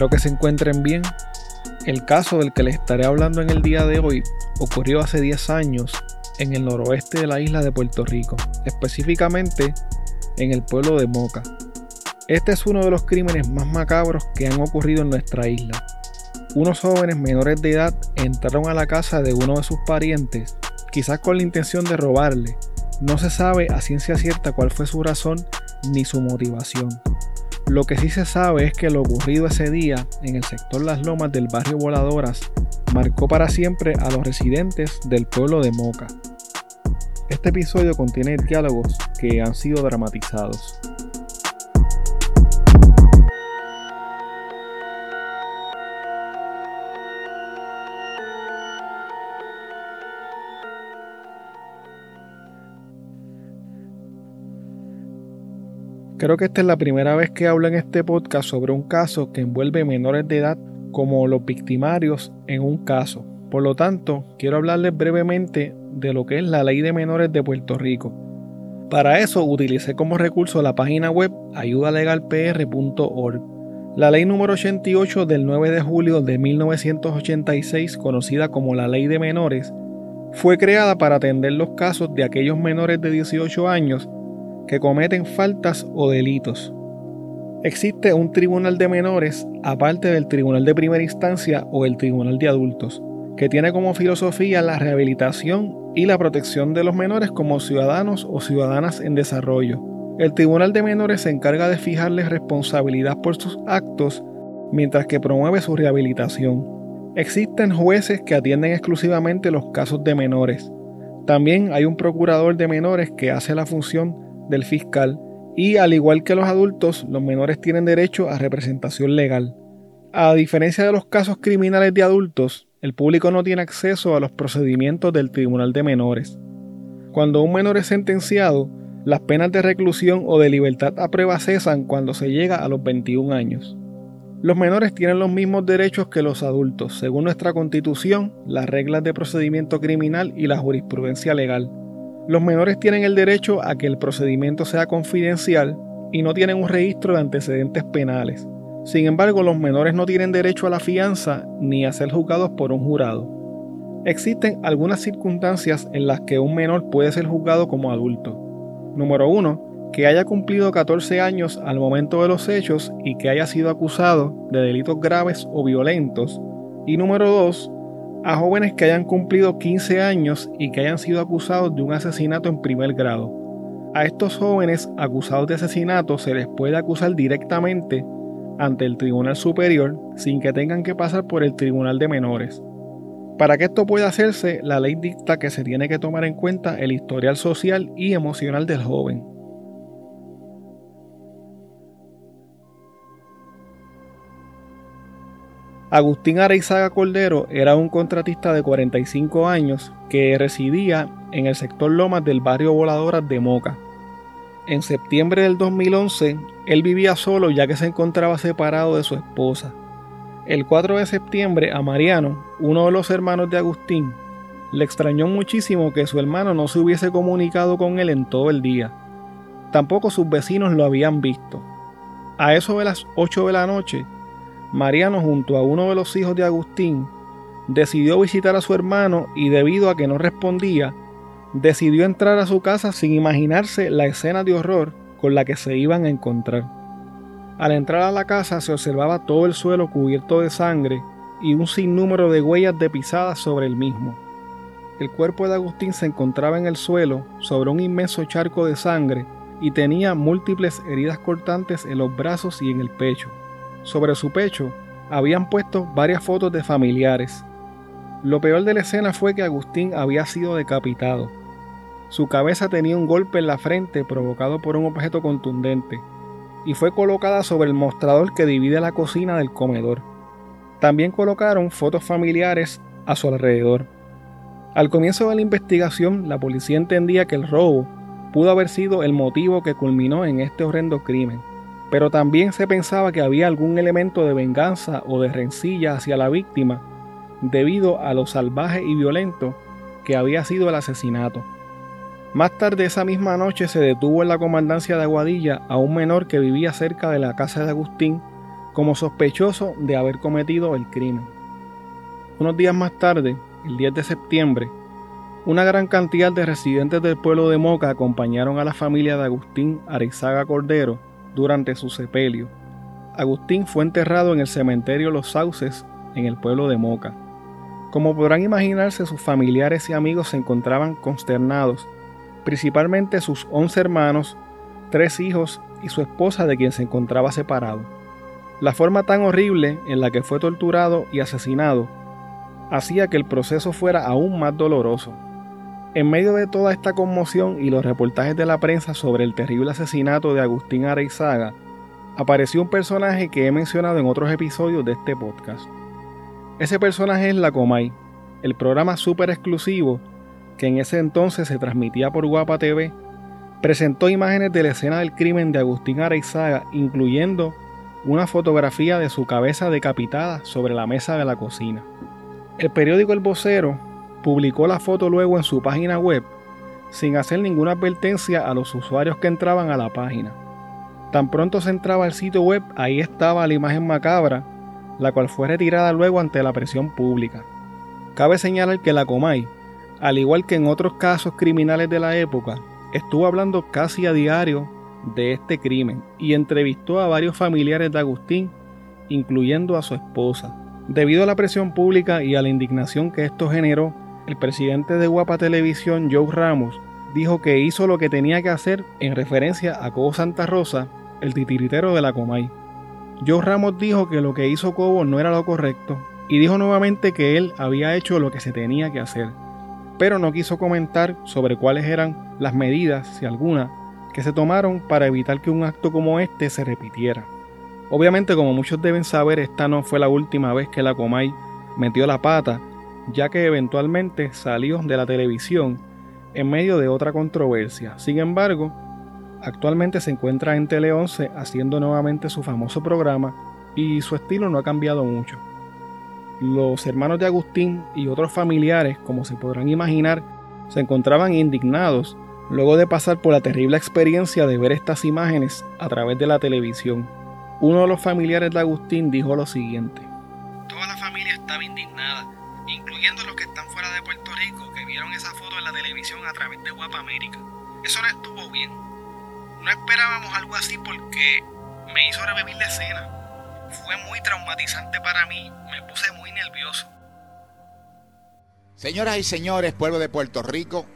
Espero que se encuentren bien. El caso del que les estaré hablando en el día de hoy ocurrió hace 10 años en el noroeste de la isla de Puerto Rico, específicamente en el pueblo de Moca. Este es uno de los crímenes más macabros que han ocurrido en nuestra isla. Unos jóvenes menores de edad entraron a la casa de uno de sus parientes, quizás con la intención de robarle. No se sabe a ciencia cierta cuál fue su razón ni su motivación. Lo que sí se sabe es que lo ocurrido ese día en el sector Las Lomas del barrio Voladoras marcó para siempre a los residentes del pueblo de Moca. Este episodio contiene diálogos que han sido dramatizados. Creo que esta es la primera vez que hablo en este podcast sobre un caso que envuelve menores de edad como los victimarios en un caso. Por lo tanto, quiero hablarles brevemente de lo que es la Ley de Menores de Puerto Rico. Para eso utilicé como recurso la página web ayudalegalpr.org. La ley número 88 del 9 de julio de 1986, conocida como la Ley de Menores, fue creada para atender los casos de aquellos menores de 18 años que cometen faltas o delitos. Existe un tribunal de menores aparte del tribunal de primera instancia o el tribunal de adultos, que tiene como filosofía la rehabilitación y la protección de los menores como ciudadanos o ciudadanas en desarrollo. El tribunal de menores se encarga de fijarles responsabilidad por sus actos mientras que promueve su rehabilitación. Existen jueces que atienden exclusivamente los casos de menores. También hay un procurador de menores que hace la función del fiscal y al igual que los adultos, los menores tienen derecho a representación legal. A diferencia de los casos criminales de adultos, el público no tiene acceso a los procedimientos del Tribunal de Menores. Cuando un menor es sentenciado, las penas de reclusión o de libertad a prueba cesan cuando se llega a los 21 años. Los menores tienen los mismos derechos que los adultos, según nuestra constitución, las reglas de procedimiento criminal y la jurisprudencia legal. Los menores tienen el derecho a que el procedimiento sea confidencial y no tienen un registro de antecedentes penales. Sin embargo, los menores no tienen derecho a la fianza ni a ser juzgados por un jurado. Existen algunas circunstancias en las que un menor puede ser juzgado como adulto. Número 1. Que haya cumplido 14 años al momento de los hechos y que haya sido acusado de delitos graves o violentos. Y número 2 a jóvenes que hayan cumplido 15 años y que hayan sido acusados de un asesinato en primer grado. A estos jóvenes acusados de asesinato se les puede acusar directamente ante el Tribunal Superior sin que tengan que pasar por el Tribunal de Menores. Para que esto pueda hacerse, la ley dicta que se tiene que tomar en cuenta el historial social y emocional del joven. Agustín Areizaga Cordero era un contratista de 45 años que residía en el sector Lomas del barrio Voladoras de Moca. En septiembre del 2011, él vivía solo ya que se encontraba separado de su esposa. El 4 de septiembre a Mariano, uno de los hermanos de Agustín, le extrañó muchísimo que su hermano no se hubiese comunicado con él en todo el día. Tampoco sus vecinos lo habían visto. A eso de las 8 de la noche, Mariano junto a uno de los hijos de Agustín decidió visitar a su hermano y debido a que no respondía, decidió entrar a su casa sin imaginarse la escena de horror con la que se iban a encontrar. Al entrar a la casa se observaba todo el suelo cubierto de sangre y un sinnúmero de huellas de pisadas sobre el mismo. El cuerpo de Agustín se encontraba en el suelo sobre un inmenso charco de sangre y tenía múltiples heridas cortantes en los brazos y en el pecho. Sobre su pecho habían puesto varias fotos de familiares. Lo peor de la escena fue que Agustín había sido decapitado. Su cabeza tenía un golpe en la frente provocado por un objeto contundente y fue colocada sobre el mostrador que divide la cocina del comedor. También colocaron fotos familiares a su alrededor. Al comienzo de la investigación, la policía entendía que el robo pudo haber sido el motivo que culminó en este horrendo crimen pero también se pensaba que había algún elemento de venganza o de rencilla hacia la víctima debido a lo salvaje y violento que había sido el asesinato. Más tarde esa misma noche se detuvo en la comandancia de Aguadilla a un menor que vivía cerca de la casa de Agustín como sospechoso de haber cometido el crimen. Unos días más tarde, el 10 de septiembre, una gran cantidad de residentes del pueblo de Moca acompañaron a la familia de Agustín Arizaga Cordero durante su sepelio. Agustín fue enterrado en el cementerio Los Sauces, en el pueblo de Moca. Como podrán imaginarse, sus familiares y amigos se encontraban consternados, principalmente sus once hermanos, tres hijos y su esposa de quien se encontraba separado. La forma tan horrible en la que fue torturado y asesinado hacía que el proceso fuera aún más doloroso. En medio de toda esta conmoción y los reportajes de la prensa sobre el terrible asesinato de Agustín Areizaga, apareció un personaje que he mencionado en otros episodios de este podcast. Ese personaje es La Comay, el programa súper exclusivo que en ese entonces se transmitía por Guapa TV, presentó imágenes de la escena del crimen de Agustín Areizaga, incluyendo una fotografía de su cabeza decapitada sobre la mesa de la cocina. El periódico El Vocero publicó la foto luego en su página web sin hacer ninguna advertencia a los usuarios que entraban a la página. Tan pronto se entraba al sitio web, ahí estaba la imagen macabra, la cual fue retirada luego ante la presión pública. Cabe señalar que la Comay, al igual que en otros casos criminales de la época, estuvo hablando casi a diario de este crimen y entrevistó a varios familiares de Agustín, incluyendo a su esposa. Debido a la presión pública y a la indignación que esto generó, el presidente de Guapa Televisión, Joe Ramos, dijo que hizo lo que tenía que hacer en referencia a Cobo Santa Rosa, el titiritero de la Comay. Joe Ramos dijo que lo que hizo Cobo no era lo correcto y dijo nuevamente que él había hecho lo que se tenía que hacer, pero no quiso comentar sobre cuáles eran las medidas, si alguna, que se tomaron para evitar que un acto como este se repitiera. Obviamente, como muchos deben saber, esta no fue la última vez que la Comay metió la pata ya que eventualmente salió de la televisión en medio de otra controversia. Sin embargo, actualmente se encuentra en Tele 11 haciendo nuevamente su famoso programa y su estilo no ha cambiado mucho. Los hermanos de Agustín y otros familiares, como se podrán imaginar, se encontraban indignados luego de pasar por la terrible experiencia de ver estas imágenes a través de la televisión. Uno de los familiares de Agustín dijo lo siguiente. Toda la familia estaba indignada incluyendo los que están fuera de Puerto Rico que vieron esa foto en la televisión a través de Guapa América. Eso no estuvo bien. No esperábamos algo así porque me hizo revivir la escena. Fue muy traumatizante para mí, me puse muy nervioso. Señoras y señores, pueblo de Puerto Rico,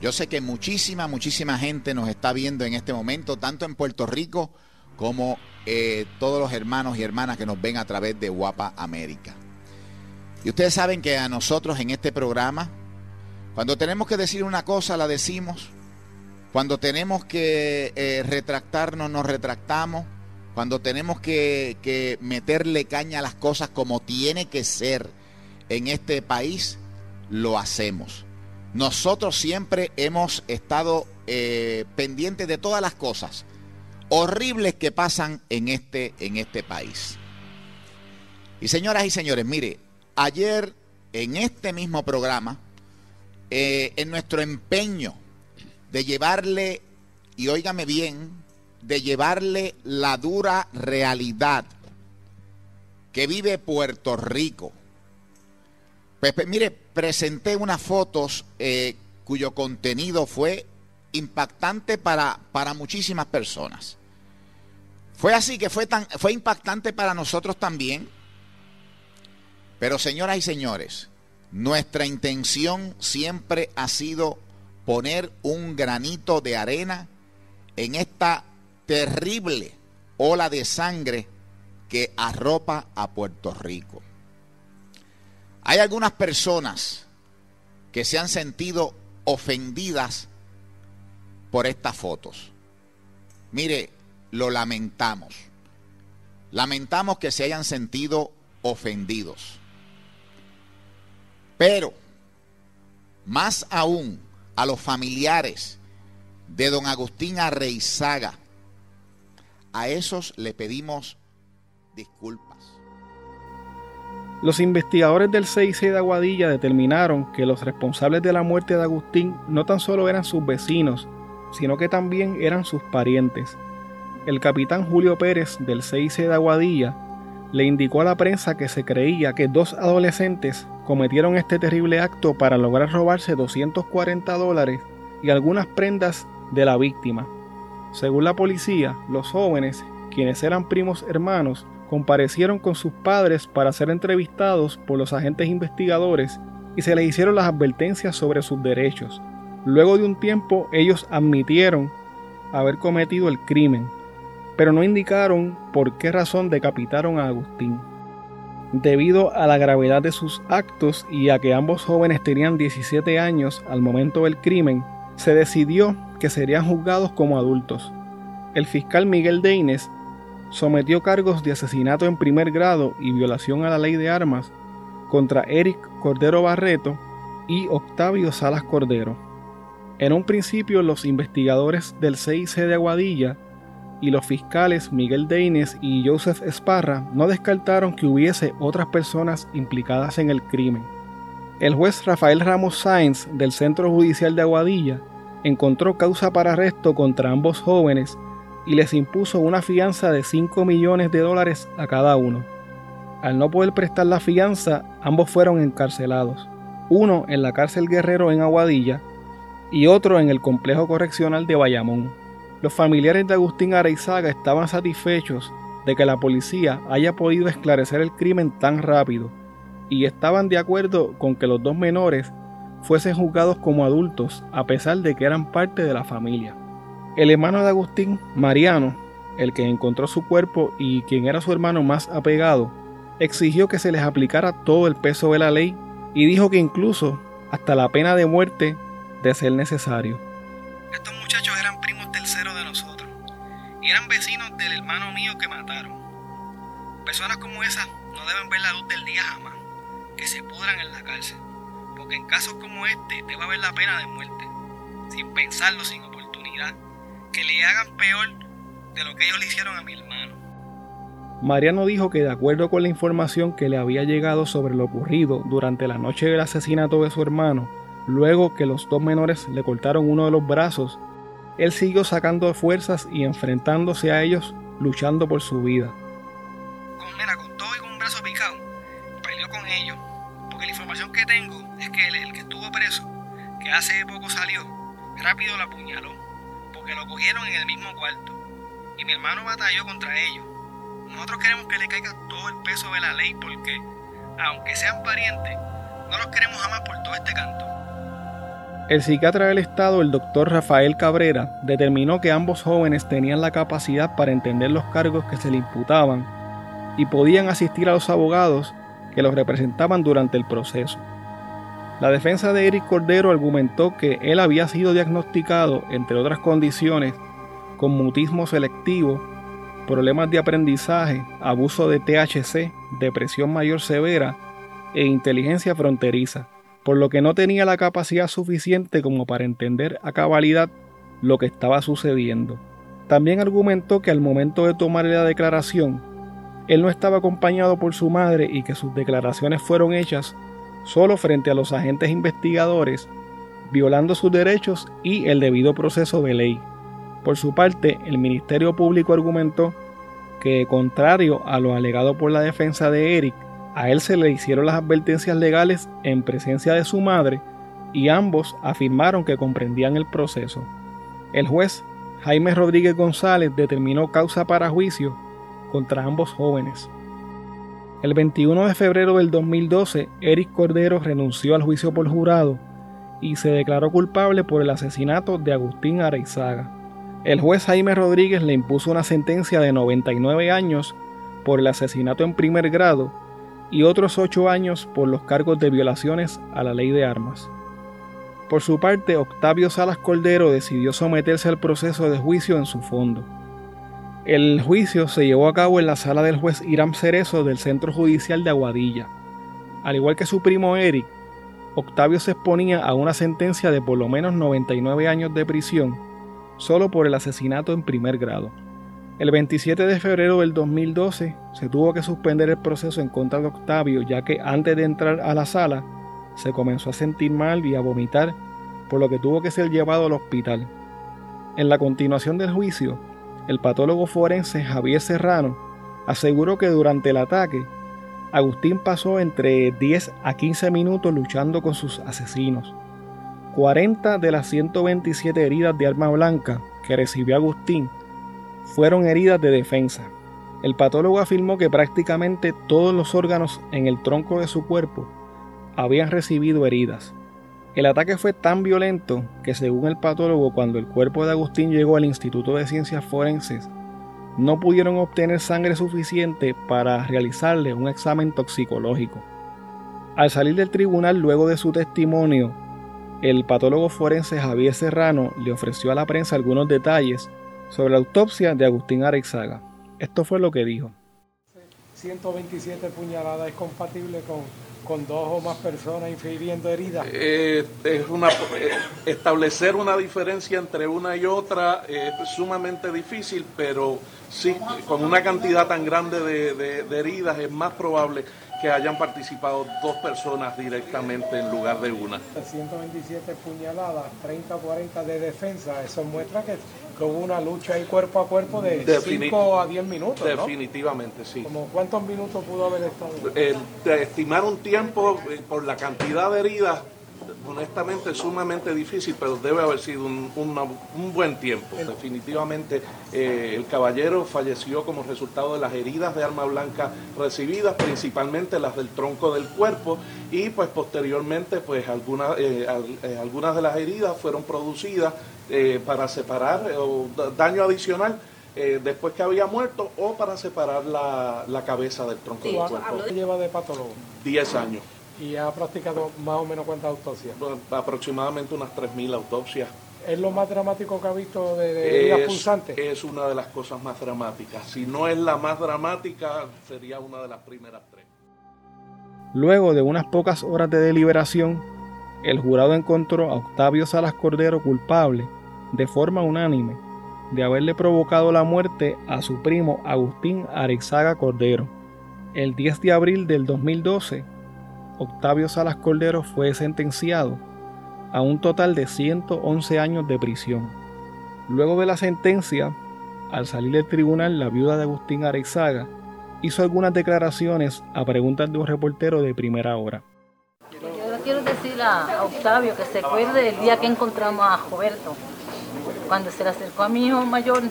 yo sé que muchísima, muchísima gente nos está viendo en este momento, tanto en Puerto Rico como eh, todos los hermanos y hermanas que nos ven a través de Guapa América. Y ustedes saben que a nosotros en este programa, cuando tenemos que decir una cosa, la decimos. Cuando tenemos que eh, retractarnos, nos retractamos. Cuando tenemos que, que, meterle caña a las cosas como tiene que ser en este país, lo hacemos. Nosotros siempre hemos estado eh, pendientes de todas las cosas horribles que pasan en este, en este país. Y señoras y señores, mire, Ayer, en este mismo programa, eh, en nuestro empeño de llevarle, y óigame bien, de llevarle la dura realidad que vive Puerto Rico. Pues, pues mire, presenté unas fotos eh, cuyo contenido fue impactante para, para muchísimas personas. Fue así que fue, tan, fue impactante para nosotros también pero señoras y señores, nuestra intención siempre ha sido poner un granito de arena en esta terrible ola de sangre que arropa a Puerto Rico. Hay algunas personas que se han sentido ofendidas por estas fotos. Mire, lo lamentamos. Lamentamos que se hayan sentido ofendidos. Pero, más aún, a los familiares de don Agustín Arreizaga, a esos le pedimos disculpas. Los investigadores del CIC de Aguadilla determinaron que los responsables de la muerte de Agustín no tan solo eran sus vecinos, sino que también eran sus parientes. El capitán Julio Pérez del CIC de Aguadilla le indicó a la prensa que se creía que dos adolescentes cometieron este terrible acto para lograr robarse 240 dólares y algunas prendas de la víctima. Según la policía, los jóvenes, quienes eran primos hermanos, comparecieron con sus padres para ser entrevistados por los agentes investigadores y se les hicieron las advertencias sobre sus derechos. Luego de un tiempo ellos admitieron haber cometido el crimen, pero no indicaron por qué razón decapitaron a Agustín. Debido a la gravedad de sus actos y a que ambos jóvenes tenían 17 años al momento del crimen, se decidió que serían juzgados como adultos. El fiscal Miguel Deines sometió cargos de asesinato en primer grado y violación a la ley de armas contra Eric Cordero Barreto y Octavio Salas Cordero. En un principio los investigadores del CIC de Aguadilla y los fiscales Miguel Deines y Joseph Esparra no descartaron que hubiese otras personas implicadas en el crimen. El juez Rafael Ramos Sáenz del Centro Judicial de Aguadilla encontró causa para arresto contra ambos jóvenes y les impuso una fianza de 5 millones de dólares a cada uno. Al no poder prestar la fianza, ambos fueron encarcelados, uno en la cárcel Guerrero en Aguadilla y otro en el complejo correccional de Bayamón. Los familiares de Agustín Areizaga estaban satisfechos de que la policía haya podido esclarecer el crimen tan rápido y estaban de acuerdo con que los dos menores fuesen juzgados como adultos a pesar de que eran parte de la familia. El hermano de Agustín, Mariano, el que encontró su cuerpo y quien era su hermano más apegado, exigió que se les aplicara todo el peso de la ley y dijo que incluso hasta la pena de muerte de ser necesario. Estos muchachos eran eran vecinos del hermano mío que mataron. Personas como esas no deben ver la luz del día jamás, que se pudran en la cárcel, porque en casos como este debe haber la pena de muerte, sin pensarlo, sin oportunidad, que le hagan peor de lo que ellos le hicieron a mi hermano. Mariano dijo que de acuerdo con la información que le había llegado sobre lo ocurrido durante la noche del asesinato de su hermano, luego que los dos menores le cortaron uno de los brazos él siguió sacando fuerzas y enfrentándose a ellos, luchando por su vida. Con, con todo y con un brazo picado, peleó con ellos, porque la información que tengo es que el, que estuvo preso, que hace poco salió, rápido lo apuñaló, porque lo cogieron en el mismo cuarto, y mi hermano batalló contra ellos. Nosotros queremos que le caiga todo el peso de la ley porque, aunque sean parientes, no los queremos jamás por todo este canto. El psiquiatra del Estado, el doctor Rafael Cabrera, determinó que ambos jóvenes tenían la capacidad para entender los cargos que se le imputaban y podían asistir a los abogados que los representaban durante el proceso. La defensa de Eric Cordero argumentó que él había sido diagnosticado, entre otras condiciones, con mutismo selectivo, problemas de aprendizaje, abuso de THC, depresión mayor severa e inteligencia fronteriza por lo que no tenía la capacidad suficiente como para entender a cabalidad lo que estaba sucediendo. También argumentó que al momento de tomar la declaración, él no estaba acompañado por su madre y que sus declaraciones fueron hechas solo frente a los agentes investigadores, violando sus derechos y el debido proceso de ley. Por su parte, el Ministerio Público argumentó que, contrario a lo alegado por la defensa de Eric, a él se le hicieron las advertencias legales en presencia de su madre y ambos afirmaron que comprendían el proceso. El juez Jaime Rodríguez González determinó causa para juicio contra ambos jóvenes. El 21 de febrero del 2012, Eric Cordero renunció al juicio por jurado y se declaró culpable por el asesinato de Agustín Areizaga. El juez Jaime Rodríguez le impuso una sentencia de 99 años por el asesinato en primer grado y otros ocho años por los cargos de violaciones a la ley de armas. Por su parte, Octavio Salas Cordero decidió someterse al proceso de juicio en su fondo. El juicio se llevó a cabo en la sala del juez Iram Cerezo del Centro Judicial de Aguadilla. Al igual que su primo Eric, Octavio se exponía a una sentencia de por lo menos 99 años de prisión solo por el asesinato en primer grado. El 27 de febrero del 2012 se tuvo que suspender el proceso en contra de Octavio ya que antes de entrar a la sala se comenzó a sentir mal y a vomitar, por lo que tuvo que ser llevado al hospital. En la continuación del juicio, el patólogo forense Javier Serrano aseguró que durante el ataque, Agustín pasó entre 10 a 15 minutos luchando con sus asesinos. 40 de las 127 heridas de arma blanca que recibió Agustín fueron heridas de defensa. El patólogo afirmó que prácticamente todos los órganos en el tronco de su cuerpo habían recibido heridas. El ataque fue tan violento que según el patólogo cuando el cuerpo de Agustín llegó al Instituto de Ciencias Forenses, no pudieron obtener sangre suficiente para realizarle un examen toxicológico. Al salir del tribunal luego de su testimonio, el patólogo forense Javier Serrano le ofreció a la prensa algunos detalles sobre la autopsia de Agustín Arexaga. Esto fue lo que dijo. 127 puñaladas es compatible con, con dos o más personas infiriendo heridas. Eh, es una, eh, establecer una diferencia entre una y otra es sumamente difícil, pero sí, con una cantidad tan grande de, de heridas es más probable que hayan participado dos personas directamente en lugar de una. 127 puñaladas, 30 o 40 de defensa, eso muestra que, hubo una lucha ahí cuerpo a cuerpo de 5 a 10 minutos. Definitivamente, sí. ¿Como ¿Cuántos minutos pudo haber estado? estimar un tiempo eh, por la cantidad de heridas honestamente sumamente difícil, pero debe haber sido un, buen tiempo. Definitivamente eh, el caballero falleció como resultado de las heridas de arma blanca recibidas, principalmente las del tronco del cuerpo, y pues posteriormente pues algunas, eh, eh, algunas de las heridas fueron producidas para separar o daño adicional. después que había muerto o para separar la, cabeza del tronco del cuerpo. ¿Cuánto lleva de patólogo? Diez años. ¿Y ha practicado más o menos cuántas autopsias? aproximadamente unas 3.000 autopsias. ¿Es lo más dramático que ha visto de, de es, Es una de las cosas más dramáticas. Si no es la más dramática, sería una de las primeras tres. Luego de unas pocas horas de deliberación, el jurado encontró a Octavio Salas Cordero culpable, de forma unánime, de haberle provocado la muerte a su primo Agustín Arexaga Cordero. El 10 de abril del 2012, Octavio Salas Cordero fue sentenciado a un total de 111 años de prisión. Luego de la sentencia, al salir del tribunal, la viuda de Agustín Arexaga hizo algunas declaraciones a preguntas de un reportero de primera hora. Yo le quiero decir a Octavio que se acuerde del día que encontramos a Roberto, cuando se le acercó a mi hijo mayor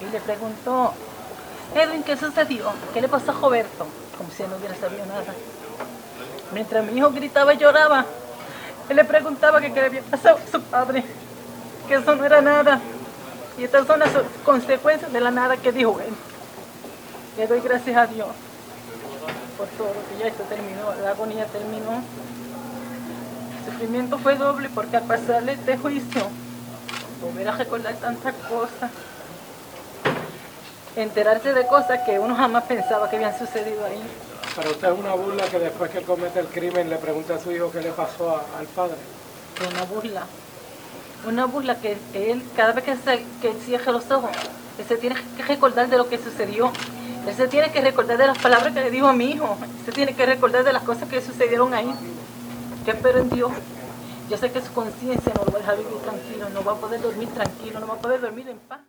y le preguntó, Edwin, ¿qué sucedió? ¿Qué le pasó a Roberto? como si no hubiera sabido nada. Mientras mi hijo gritaba y lloraba, él le preguntaba qué le había pasado a su padre, que eso no era nada. Y estas son las consecuencias de la nada que dijo él. Le doy gracias a Dios por todo que ya esto terminó, la agonía terminó. El sufrimiento fue doble porque al pasarle este juicio, volver a recordar tantas cosas, enterarse de cosas que uno jamás pensaba que habían sucedido ahí. Para usted es una burla que después que comete el crimen le pregunte a su hijo qué le pasó al padre. Una burla. Una burla que, él, cada vez que, se, que cierre los ojos, él se tiene que recordar de lo que sucedió. Él se tiene que recordar de las palabras que le dijo a mi hijo. Él se tiene que recordar de las cosas que sucedieron ahí. Que espero en Dios. Yo sé que su conciencia no lo va a dejar vivir tranquilo, no va a poder dormir tranquilo, no va a poder dormir en paz.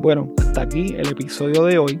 Bueno, hasta aquí el episodio de hoy.